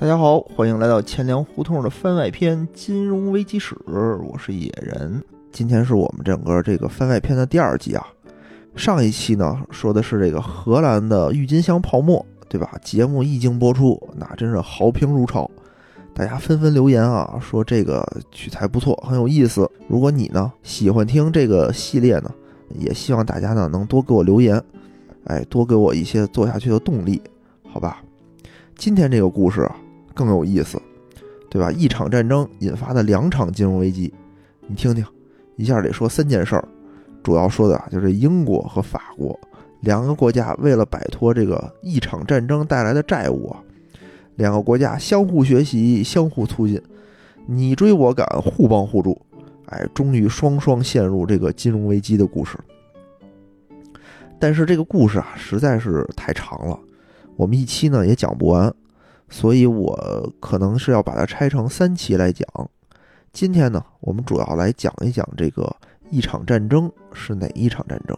大家好，欢迎来到钱粮胡同的番外篇《金融危机史》，我是野人。今天是我们整个这个番外篇的第二集啊。上一期呢说的是这个荷兰的郁金香泡沫，对吧？节目一经播出，那真是好评如潮，大家纷纷留言啊，说这个取材不错，很有意思。如果你呢喜欢听这个系列呢，也希望大家呢能多给我留言，哎，多给我一些做下去的动力，好吧？今天这个故事啊。更有意思，对吧？一场战争引发的两场金融危机，你听听，一下得说三件事儿。主要说的啊，就是英国和法国两个国家为了摆脱这个一场战争带来的债务啊，两个国家相互学习、相互促进，你追我赶，互帮互助，哎，终于双双陷入这个金融危机的故事。但是这个故事啊，实在是太长了，我们一期呢也讲不完。所以，我可能是要把它拆成三期来讲。今天呢，我们主要来讲一讲这个一场战争是哪一场战争。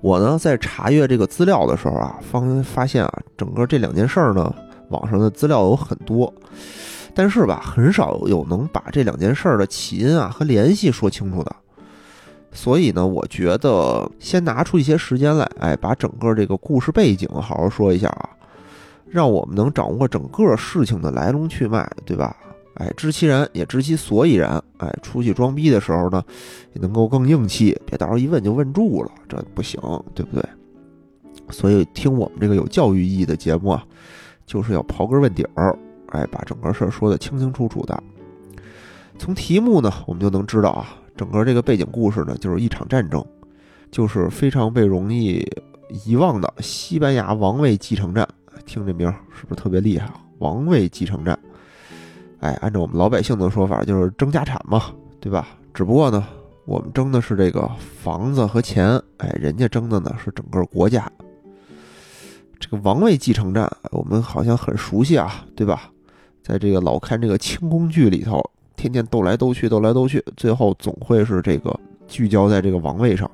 我呢，在查阅这个资料的时候啊，方发现啊，整个这两件事儿呢，网上的资料有很多，但是吧，很少有能把这两件事儿的起因啊和联系说清楚的。所以呢，我觉得先拿出一些时间来，哎，把整个这个故事背景好好说一下啊。让我们能掌握整个事情的来龙去脉，对吧？哎，知其然也知其所以然。哎，出去装逼的时候呢，也能够更硬气，别到时候一问就问住了，这不行，对不对？所以听我们这个有教育意义的节目啊，就是要刨根问底儿，哎，把整个事儿说得清清楚楚的。从题目呢，我们就能知道啊，整个这个背景故事呢，就是一场战争，就是非常被容易遗忘的西班牙王位继承战。听这名是不是特别厉害？王位继承战，哎，按照我们老百姓的说法，就是争家产嘛，对吧？只不过呢，我们争的是这个房子和钱，哎，人家争的呢是整个国家。这个王位继承战，我们好像很熟悉啊，对吧？在这个老看这个清宫剧里头，天天斗来斗去，斗来斗去，最后总会是这个聚焦在这个王位上。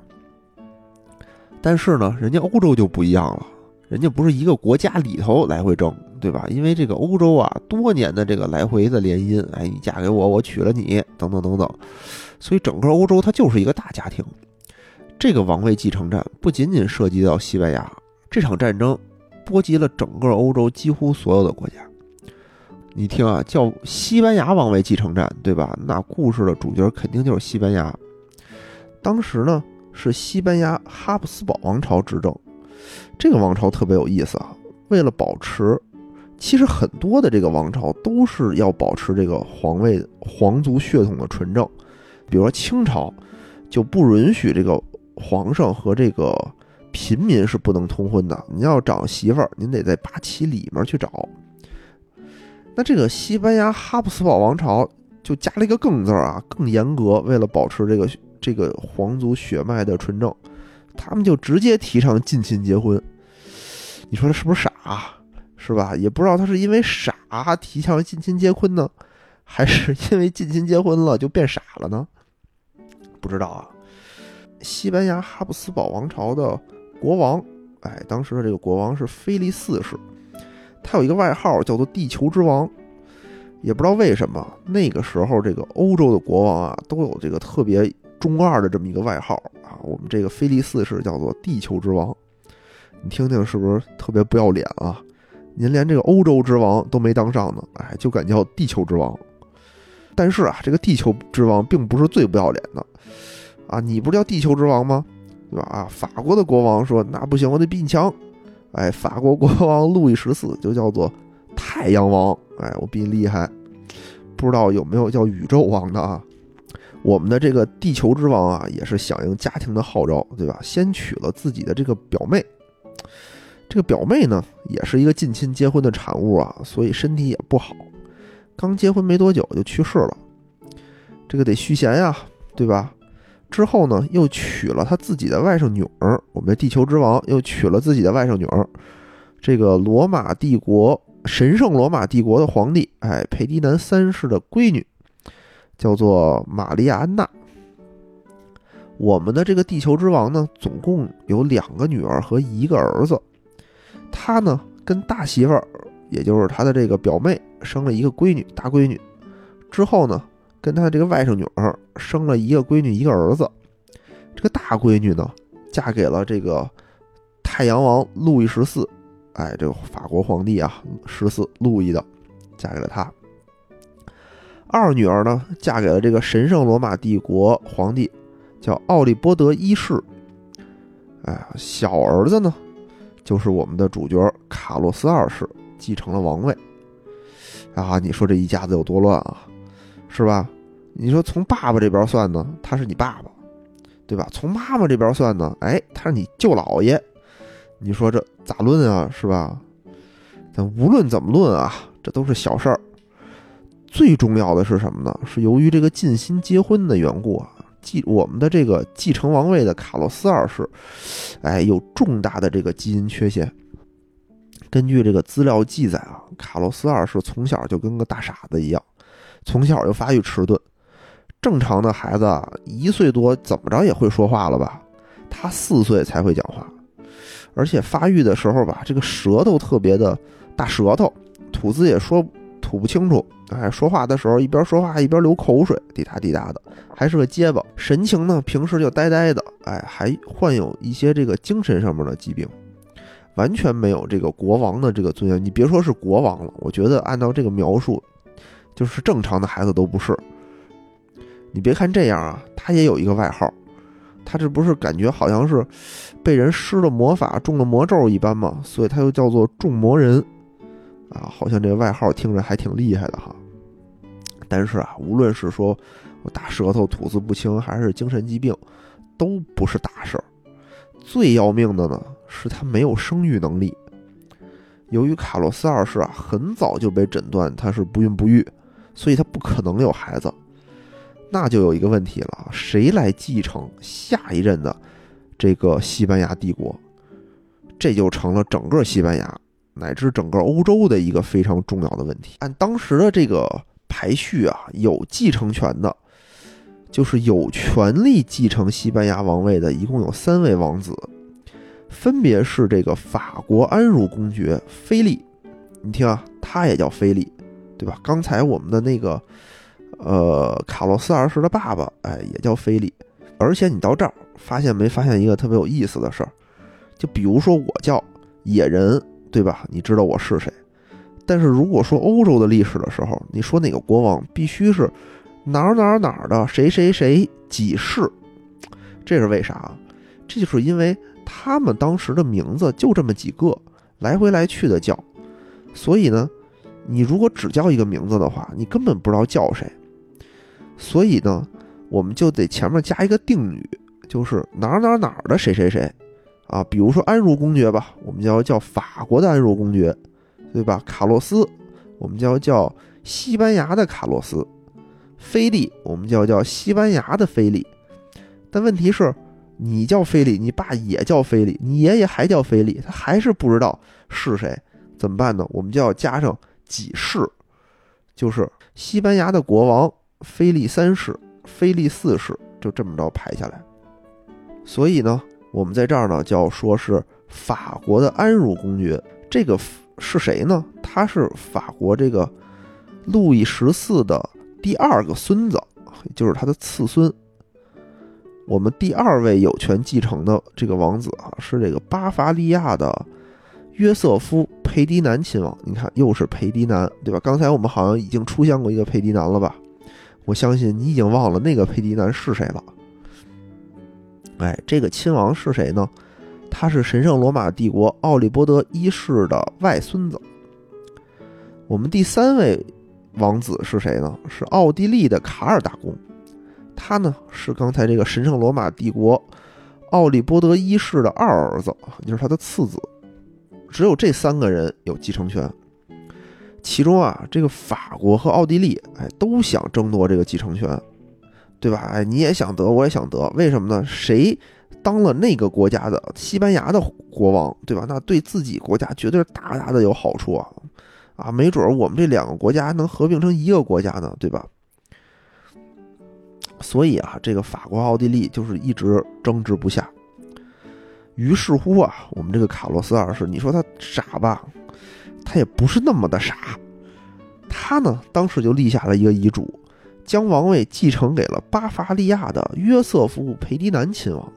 但是呢，人家欧洲就不一样了。人家不是一个国家里头来回争，对吧？因为这个欧洲啊，多年的这个来回的联姻，哎，你嫁给我，我娶了你，等等等等，所以整个欧洲它就是一个大家庭。这个王位继承战不仅仅涉及到西班牙，这场战争波及了整个欧洲几乎所有的国家。你听啊，叫西班牙王位继承战，对吧？那故事的主角肯定就是西班牙。当时呢，是西班牙哈布斯堡王朝执政。这个王朝特别有意思啊！为了保持，其实很多的这个王朝都是要保持这个皇位皇族血统的纯正。比如说清朝，就不允许这个皇上和这个平民是不能通婚的。你要找媳妇儿，您得在八旗里面去找。那这个西班牙哈布斯堡王朝就加了一个“更”字啊，更严格，为了保持这个这个皇族血脉的纯正。他们就直接提倡近亲结婚，你说他是不是傻，是吧？也不知道他是因为傻提倡近亲结婚呢，还是因为近亲结婚了就变傻了呢？不知道啊。西班牙哈布斯堡王朝的国王，哎，当时的这个国王是菲利四世，他有一个外号叫做“地球之王”，也不知道为什么那个时候这个欧洲的国王啊都有这个特别。中二的这么一个外号啊，我们这个菲利四世叫做地球之王，你听听是不是特别不要脸啊？您连这个欧洲之王都没当上呢，哎，就敢叫地球之王？但是啊，这个地球之王并不是最不要脸的啊，你不是叫地球之王吗？对吧？啊，法国的国王说那不行，我得比你强。哎，法国国王路易十四就叫做太阳王，哎，我比你厉害。不知道有没有叫宇宙王的啊？我们的这个地球之王啊，也是响应家庭的号召，对吧？先娶了自己的这个表妹，这个表妹呢，也是一个近亲结婚的产物啊，所以身体也不好，刚结婚没多久就去世了。这个得续弦呀，对吧？之后呢，又娶了他自己的外甥女儿，我们的地球之王又娶了自己的外甥女儿，这个罗马帝国神圣罗马帝国的皇帝，哎，裴迪南三世的闺女。叫做玛利亚安娜。我们的这个地球之王呢，总共有两个女儿和一个儿子。他呢，跟大媳妇儿也就是他的这个表妹，生了一个闺女，大闺女。之后呢，跟他的这个外甥女儿生了一个闺女，一个儿子。这个大闺女呢，嫁给了这个太阳王路易十四，哎，这个法国皇帝啊，十四路易的，嫁给了他。二女儿呢，嫁给了这个神圣罗马帝国皇帝，叫奥利波德一世。哎，小儿子呢，就是我们的主角卡洛斯二世，继承了王位。啊，你说这一家子有多乱啊，是吧？你说从爸爸这边算呢，他是你爸爸，对吧？从妈妈这边算呢，哎，他是你舅姥爷。你说这咋论啊，是吧？但无论怎么论啊，这都是小事儿。最重要的是什么呢？是由于这个近亲结婚的缘故啊，继我们的这个继承王位的卡洛斯二世，哎，有重大的这个基因缺陷。根据这个资料记载啊，卡洛斯二世从小就跟个大傻子一样，从小就发育迟钝。正常的孩子一岁多怎么着也会说话了吧？他四岁才会讲话，而且发育的时候吧，这个舌头特别的大舌头，吐字也说。吐不清楚，哎，说话的时候一边说话一边流口水，滴答滴答的，还是个结巴。神情呢，平时就呆呆的，哎，还患有一些这个精神上面的疾病，完全没有这个国王的这个尊严。你别说是国王了，我觉得按照这个描述，就是正常的孩子都不是。你别看这样啊，他也有一个外号，他这不是感觉好像是被人施了魔法、中了魔咒一般吗？所以他又叫做众魔人。啊，好像这个外号听着还挺厉害的哈，但是啊，无论是说我大舌头、吐字不清，还是精神疾病，都不是大事儿。最要命的呢，是他没有生育能力。由于卡洛斯二世啊，很早就被诊断他是不孕不育，所以他不可能有孩子。那就有一个问题了，谁来继承下一任的这个西班牙帝国？这就成了整个西班牙。乃至整个欧洲的一个非常重要的问题。按当时的这个排序啊，有继承权的，就是有权利继承西班牙王位的，一共有三位王子，分别是这个法国安茹公爵菲利。你听啊，他也叫菲利，对吧？刚才我们的那个，呃，卡洛斯二世的爸爸，哎，也叫菲利。而且你到这儿发现没发现一个特别有意思的事儿？就比如说我叫野人。对吧？你知道我是谁？但是如果说欧洲的历史的时候，你说哪个国王必须是哪儿哪儿哪儿的谁谁谁几世，这是为啥？这就是因为他们当时的名字就这么几个，来回来去的叫，所以呢，你如果只叫一个名字的话，你根本不知道叫谁。所以呢，我们就得前面加一个定语，就是哪儿哪儿哪儿的谁谁谁。啊，比如说安茹公爵吧，我们叫叫法国的安茹公爵，对吧？卡洛斯，我们叫叫西班牙的卡洛斯；菲利，我们叫叫西班牙的菲利。但问题是，你叫菲利，你爸也叫菲利，你爷爷还叫菲利，他还是不知道是谁，怎么办呢？我们就要加上几世，就是西班牙的国王菲利三世、菲利四世，就这么着排下来。所以呢？我们在这儿呢，叫说是法国的安茹公爵，这个是谁呢？他是法国这个路易十四的第二个孙子，就是他的次孙。我们第二位有权继承的这个王子啊，是这个巴伐利亚的约瑟夫佩迪南亲王。你看，又是佩迪南，对吧？刚才我们好像已经出现过一个佩迪南了吧？我相信你已经忘了那个佩迪南是谁了。哎，这个亲王是谁呢？他是神圣罗马帝国奥利波德一世的外孙子。我们第三位王子是谁呢？是奥地利的卡尔大公。他呢是刚才这个神圣罗马帝国奥利波德一世的二儿子，就是他的次子。只有这三个人有继承权。其中啊，这个法国和奥地利，哎，都想争夺这个继承权。对吧？哎，你也想得，我也想得，为什么呢？谁当了那个国家的西班牙的国王，对吧？那对自己国家绝对是大大的有好处啊！啊，没准我们这两个国家能合并成一个国家呢，对吧？所以啊，这个法国、奥地利就是一直争执不下。于是乎啊，我们这个卡洛斯二世，你说他傻吧？他也不是那么的傻，他呢当时就立下了一个遗嘱，将王位继承给了巴伐利亚的约瑟夫·佩迪南亲王，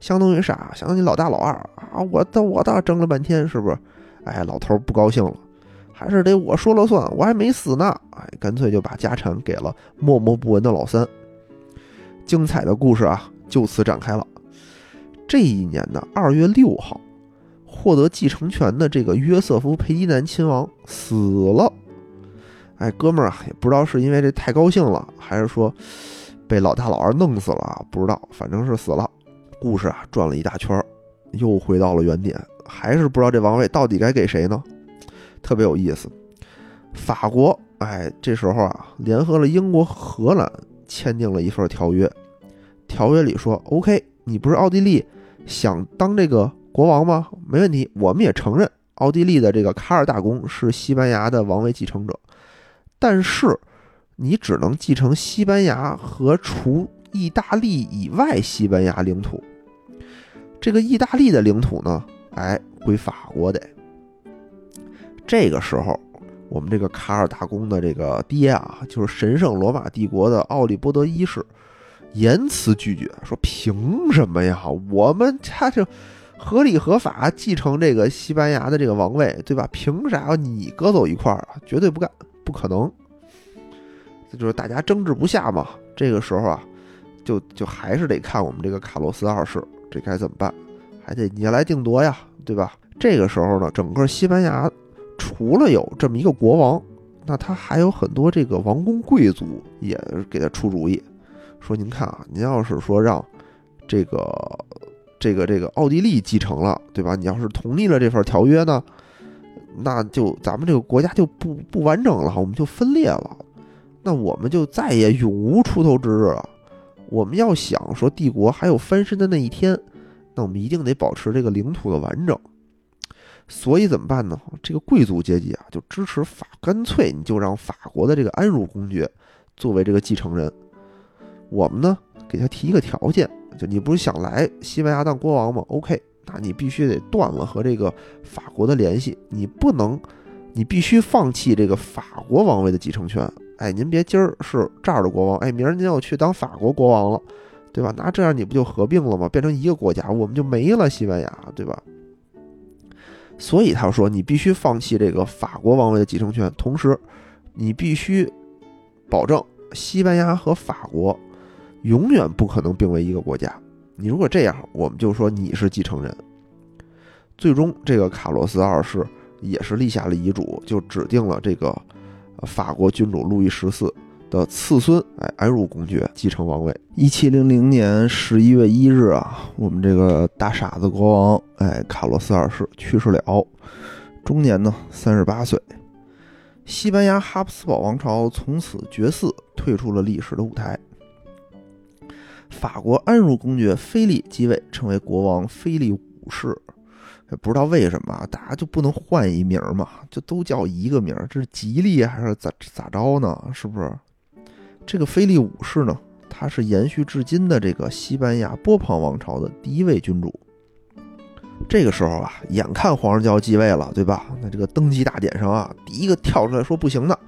相当于啥？相当于老大老二啊！我的我倒，争了半天是不是？哎，老头不高兴了，还是得我说了算，我还没死呢！哎，干脆就把家产给了默默不闻的老三。精彩的故事啊，就此展开了。这一年的二月六号。获得继承权的这个约瑟夫·佩迪南亲王死了，哎，哥们儿啊，也不知道是因为这太高兴了，还是说被老大老二弄死了，不知道，反正是死了。故事啊转了一大圈，又回到了原点，还是不知道这王位到底该给谁呢？特别有意思。法国，哎，这时候啊，联合了英国、荷兰，签订了一份条约。条约里说：“OK，你不是奥地利想当这个。”国王吗？没问题，我们也承认奥地利的这个卡尔大公是西班牙的王位继承者，但是你只能继承西班牙和除意大利以外西班牙领土。这个意大利的领土呢，哎，归法国得。这个时候，我们这个卡尔大公的这个爹啊，就是神圣罗马帝国的奥利波德一世，严词拒绝说：“凭什么呀？我们他就。”合理合法继承这个西班牙的这个王位，对吧？凭啥你搁走一块啊？绝对不干，不可能。这就是大家争执不下嘛。这个时候啊，就就还是得看我们这个卡洛斯二世，这该怎么办？还得你来定夺呀，对吧？这个时候呢，整个西班牙除了有这么一个国王，那他还有很多这个王公贵族也给他出主意，说您看啊，您要是说让这个。这个这个奥地利继承了，对吧？你要是同意了这份条约呢，那就咱们这个国家就不不完整了，我们就分裂了，那我们就再也永无出头之日了。我们要想说帝国还有翻身的那一天，那我们一定得保持这个领土的完整。所以怎么办呢？这个贵族阶级啊，就支持法，干脆你就让法国的这个安茹公爵作为这个继承人。我们呢，给他提一个条件。就你不是想来西班牙当国王吗？OK，那你必须得断了和这个法国的联系，你不能，你必须放弃这个法国王位的继承权。哎，您别今儿是这儿的国王，哎，明儿您要去当法国国王了，对吧？那这样你不就合并了吗？变成一个国家，我们就没了西班牙，对吧？所以他说，你必须放弃这个法国王位的继承权，同时你必须保证西班牙和法国。永远不可能并为一个国家。你如果这样，我们就说你是继承人。最终，这个卡洛斯二世也是立下了遗嘱，就指定了这个法国君主路易十四的次孙，哎，安茹公爵继承王位。一七零零年十一月一日啊，我们这个大傻子国王，哎，卡洛斯二世去世了，终年呢三十八岁。西班牙哈布斯堡王朝从此绝嗣，退出了历史的舞台。法国安茹公爵菲利继位，成为国王菲利五世。也不知道为什么，大家就不能换一名嘛？就都叫一个名，这是吉利还是咋咋着呢？是不是？这个菲利五世呢，他是延续至今的这个西班牙波旁王朝的第一位君主。这个时候啊，眼看皇上就要继位了，对吧？那这个登基大典上啊，第一个跳出来说不行的，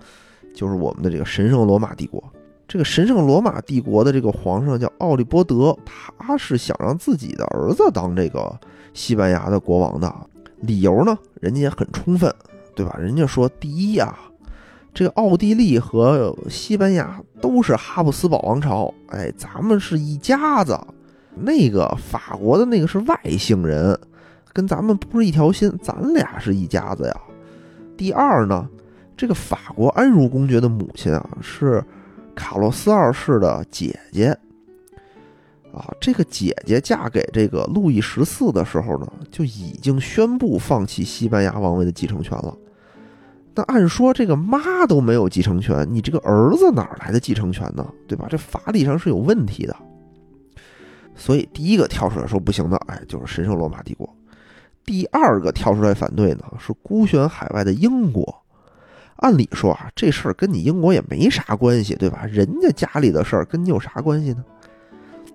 就是我们的这个神圣罗马帝国。这个神圣罗马帝国的这个皇上叫奥利波德，他是想让自己的儿子当这个西班牙的国王的。理由呢，人家也很充分，对吧？人家说，第一呀，这个奥地利和西班牙都是哈布斯堡王朝，哎，咱们是一家子。那个法国的那个是外姓人，跟咱们不是一条心，咱俩是一家子呀。第二呢，这个法国安茹公爵的母亲啊是。卡洛斯二世的姐姐啊，这个姐姐嫁给这个路易十四的时候呢，就已经宣布放弃西班牙王位的继承权了。那按说这个妈都没有继承权，你这个儿子哪来的继承权呢？对吧？这法理上是有问题的。所以第一个跳出来说不行的，哎，就是神圣罗马帝国。第二个跳出来反对呢，是孤悬海外的英国。按理说啊，这事儿跟你英国也没啥关系，对吧？人家家里的事儿跟你有啥关系呢？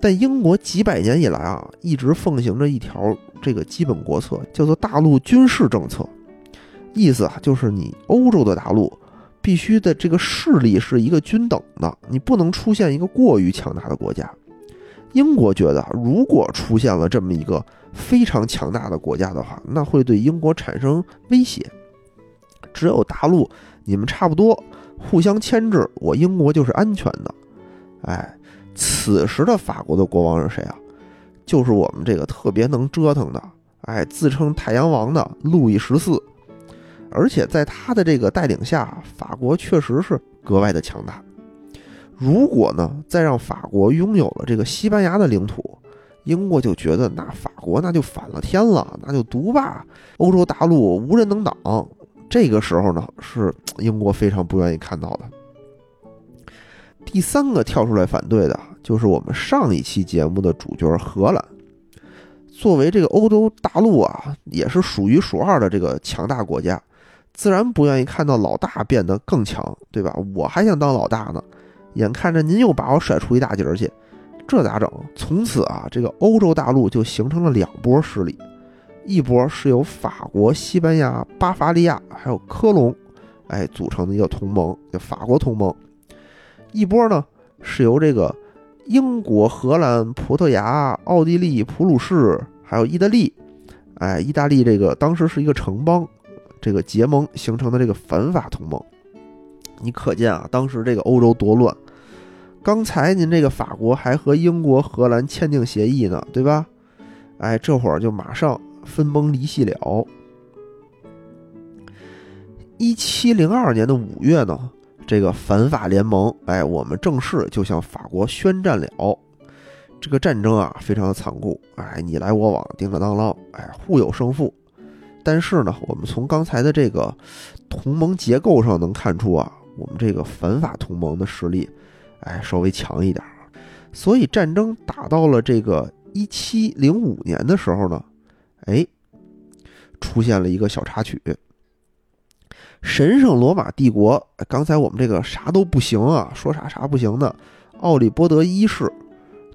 但英国几百年以来啊，一直奉行着一条这个基本国策，叫做大陆军事政策。意思啊，就是你欧洲的大陆必须的这个势力是一个均等的，你不能出现一个过于强大的国家。英国觉得，如果出现了这么一个非常强大的国家的话，那会对英国产生威胁。只有大陆你们差不多互相牵制，我英国就是安全的。哎，此时的法国的国王是谁啊？就是我们这个特别能折腾的，哎，自称太阳王的路易十四。而且在他的这个带领下，法国确实是格外的强大。如果呢，再让法国拥有了这个西班牙的领土，英国就觉得那法国那就反了天了，那就独霸欧洲大陆，无人能挡。这个时候呢，是英国非常不愿意看到的。第三个跳出来反对的，就是我们上一期节目的主角荷兰。作为这个欧洲大陆啊，也是数一数二的这个强大国家。自然不愿意看到老大变得更强，对吧？我还想当老大呢，眼看着您又把我甩出一大截去，这咋整？从此啊，这个欧洲大陆就形成了两波势力，一波是由法国、西班牙、巴伐利亚还有科隆，哎组成的一个同盟，叫法国同盟；一波呢是由这个英国、荷兰、葡萄牙、奥地利、普鲁士还有意大利，哎，意大利这个当时是一个城邦。这个结盟形成的这个反法同盟，你可见啊，当时这个欧洲多乱。刚才您这个法国还和英国、荷兰签订协议呢，对吧？哎，这会儿就马上分崩离析了。一七零二年的五月呢，这个反法联盟，哎，我们正式就向法国宣战了。这个战争啊，非常的残酷，哎，你来我往，叮了当啷，哎，互有胜负。但是呢，我们从刚才的这个同盟结构上能看出啊，我们这个反法同盟的实力，哎，稍微强一点。所以战争打到了这个一七零五年的时候呢，哎，出现了一个小插曲。神圣罗马帝国，刚才我们这个啥都不行啊，说啥啥不行的，奥利波德一世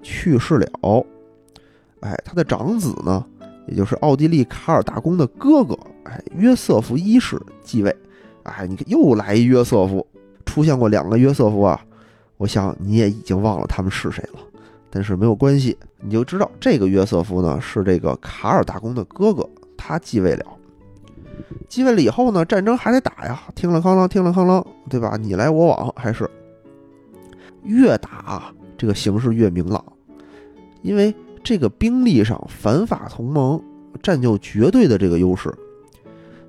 去世了，哎，他的长子呢？也就是奥地利卡尔大公的哥哥，哎，约瑟夫一世继位，哎，你看又来一约瑟夫，出现过两个约瑟夫啊，我想你也已经忘了他们是谁了，但是没有关系，你就知道这个约瑟夫呢是这个卡尔大公的哥哥，他继位了，继位了以后呢，战争还得打呀，听了哐啷，听了哐啷，对吧？你来我往，还是越打这个形势越明朗，因为。这个兵力上，反法同盟占有绝对的这个优势。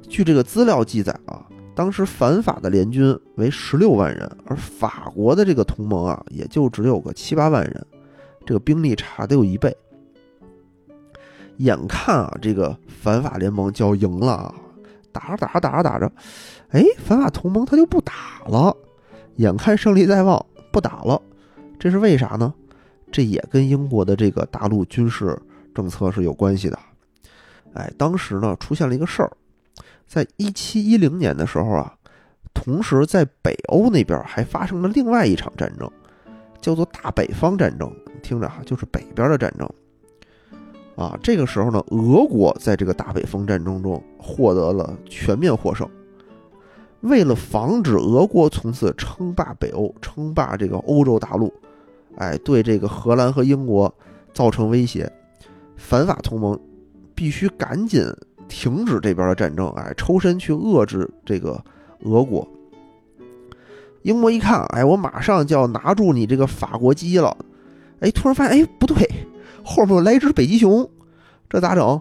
据这个资料记载啊，当时反法的联军为十六万人，而法国的这个同盟啊，也就只有个七八万人，这个兵力差得有一倍。眼看啊，这个反法联盟就要赢了啊，打着打着打着打着，哎，反法同盟他就不打了。眼看胜利在望，不打了，这是为啥呢？这也跟英国的这个大陆军事政策是有关系的。哎，当时呢出现了一个事儿，在一七一零年的时候啊，同时在北欧那边还发生了另外一场战争，叫做大北方战争。听着哈，就是北边的战争。啊，这个时候呢，俄国在这个大北方战争中获得了全面获胜。为了防止俄国从此称霸北欧，称霸这个欧洲大陆。哎，对这个荷兰和英国造成威胁，反法同盟必须赶紧停止这边的战争，哎，抽身去遏制这个俄国。英国一看，哎，我马上就要拿住你这个法国鸡了，哎，突然发现，哎，不对，后面来一只北极熊，这咋整？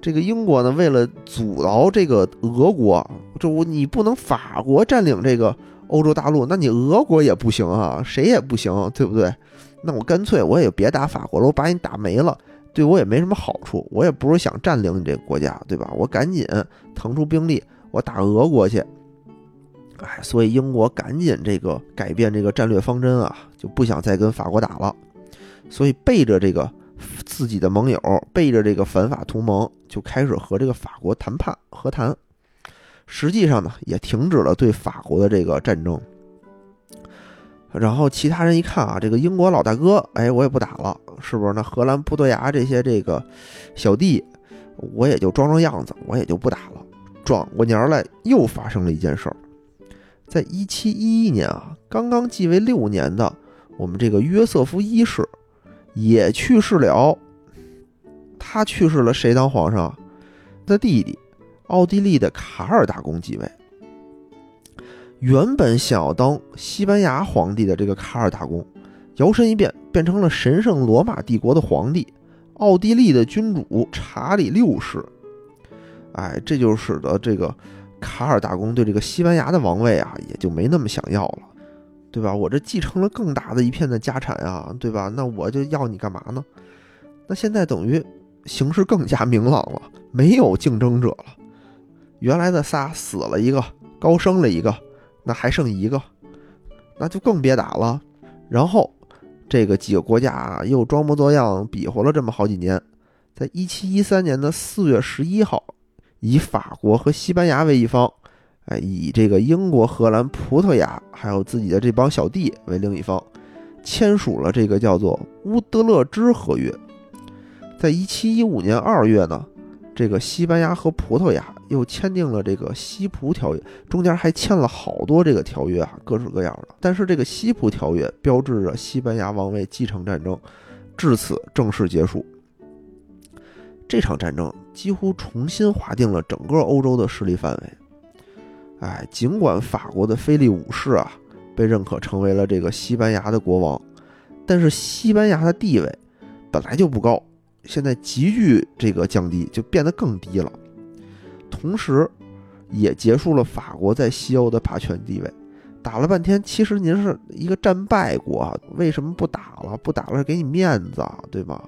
这个英国呢，为了阻挠这个俄国，这我你不能法国占领这个。欧洲大陆，那你俄国也不行啊，谁也不行，对不对？那我干脆我也别打法国了，我把你打没了，对我也没什么好处。我也不是想占领你这个国家，对吧？我赶紧腾出兵力，我打俄国去。哎，所以英国赶紧这个改变这个战略方针啊，就不想再跟法国打了。所以背着这个自己的盟友，背着这个反法同盟，就开始和这个法国谈判和谈。实际上呢，也停止了对法国的这个战争。然后其他人一看啊，这个英国老大哥，哎，我也不打了，是不是？那荷兰、葡萄牙这些这个小弟，我也就装装样子，我也就不打了。转过年来又发生了一件事儿，在一七一一年啊，刚刚继位六年的我们这个约瑟夫一世也去世了。他去世了，谁当皇上？他弟弟，奥地利的卡尔大公继位。原本想要当西班牙皇帝的这个卡尔大公，摇身一变变成了神圣罗马帝国的皇帝，奥地利的君主查理六世。哎，这就使得这个卡尔大公对这个西班牙的王位啊，也就没那么想要了，对吧？我这继承了更大的一片的家产啊，对吧？那我就要你干嘛呢？那现在等于形势更加明朗了，没有竞争者了。原来的仨死了一个，高升了一个，那还剩一个，那就更别打了。然后这个几个国家啊，又装模作样比划了这么好几年，在一七一三年的四月十一号。以法国和西班牙为一方，哎，以这个英国、荷兰、葡萄牙还有自己的这帮小弟为另一方，签署了这个叫做乌德勒支合约。在一七一五年二月呢，这个西班牙和葡萄牙又签订了这个西葡条约，中间还签了好多这个条约啊，各式各样的。但是这个西葡条约标志着西班牙王位继承战争至此正式结束。这场战争几乎重新划定了整个欧洲的势力范围。哎，尽管法国的菲利五世啊被认可成为了这个西班牙的国王，但是西班牙的地位本来就不高，现在急剧这个降低，就变得更低了。同时，也结束了法国在西欧的霸权地位。打了半天，其实您是一个战败国，为什么不打了？不打了，给你面子，对吧？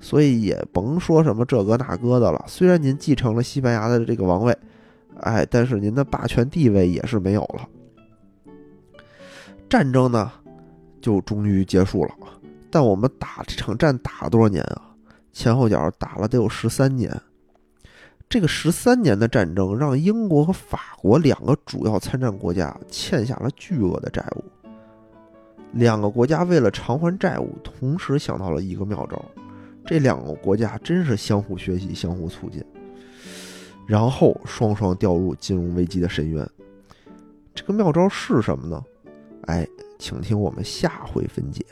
所以也甭说什么这个那个的了。虽然您继承了西班牙的这个王位，哎，但是您的霸权地位也是没有了。战争呢，就终于结束了。但我们打这场战打了多少年啊？前后脚打了得有十三年。这个十三年的战争，让英国和法国两个主要参战国家欠下了巨额的债务。两个国家为了偿还债务，同时想到了一个妙招。这两个国家真是相互学习、相互促进，然后双双掉入金融危机的深渊。这个妙招是什么呢？哎，请听我们下回分解。